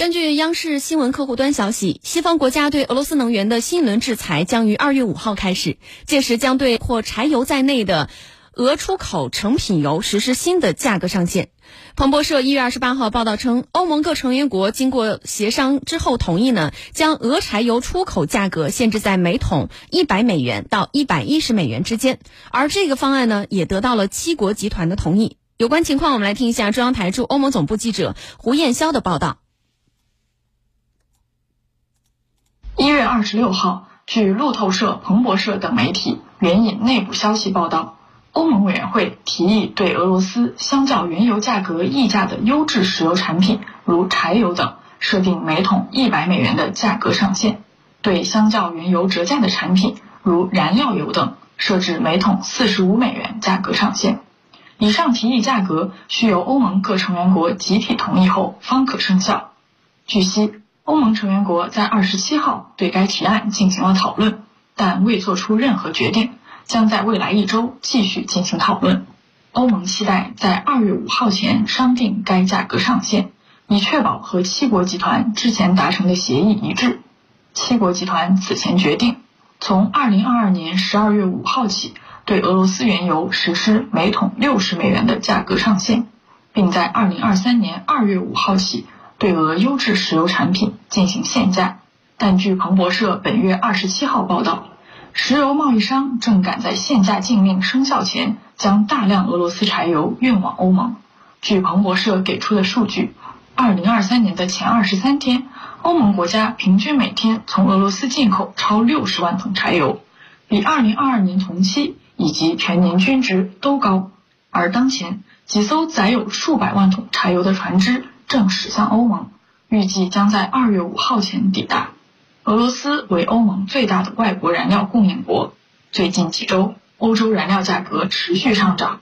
根据央视新闻客户端消息，西方国家对俄罗斯能源的新一轮制裁将于二月五号开始，届时将对或柴油在内的俄出口成品油实施新的价格上限。彭博社一月二十八号报道称，欧盟各成员国经过协商之后同意呢，将俄柴油出口价格限制在每桶一百美元到一百一十美元之间，而这个方案呢，也得到了七国集团的同意。有关情况，我们来听一下中央台驻欧盟总部记者胡艳潇的报道。一月二十六号，据路透社、彭博社等媒体援引内部消息报道，欧盟委员会提议对俄罗斯相较原油价格溢价的优质石油产品，如柴油等，设定每桶一百美元的价格上限；对相较原油折价的产品，如燃料油等，设置每桶四十五美元价格上限。以上提议价格需由欧盟各成员国集体同意后方可生效。据悉。欧盟成员国在二十七号对该提案进行了讨论，但未做出任何决定，将在未来一周继续进行讨论。欧盟期待在二月五号前商定该价格上限，以确保和七国集团之前达成的协议一致。七国集团此前决定，从二零二二年十二月五号起对俄罗斯原油实施每桶六十美元的价格上限，并在二零二三年二月五号起。对俄优质石油产品进行限价，但据彭博社本月二十七号报道，石油贸易商正赶在限价禁令生效前将大量俄罗斯柴油运往欧盟。据彭博社给出的数据，二零二三年的前二十三天，欧盟国家平均每天从俄罗斯进口超六十万桶柴油，比二零二二年同期以及全年均值都高。而当前几艘载有数百万桶柴油的船只。正驶向欧盟，预计将在二月五号前抵达。俄罗斯为欧盟最大的外国燃料供应国，最近几周欧洲燃料价格持续上涨，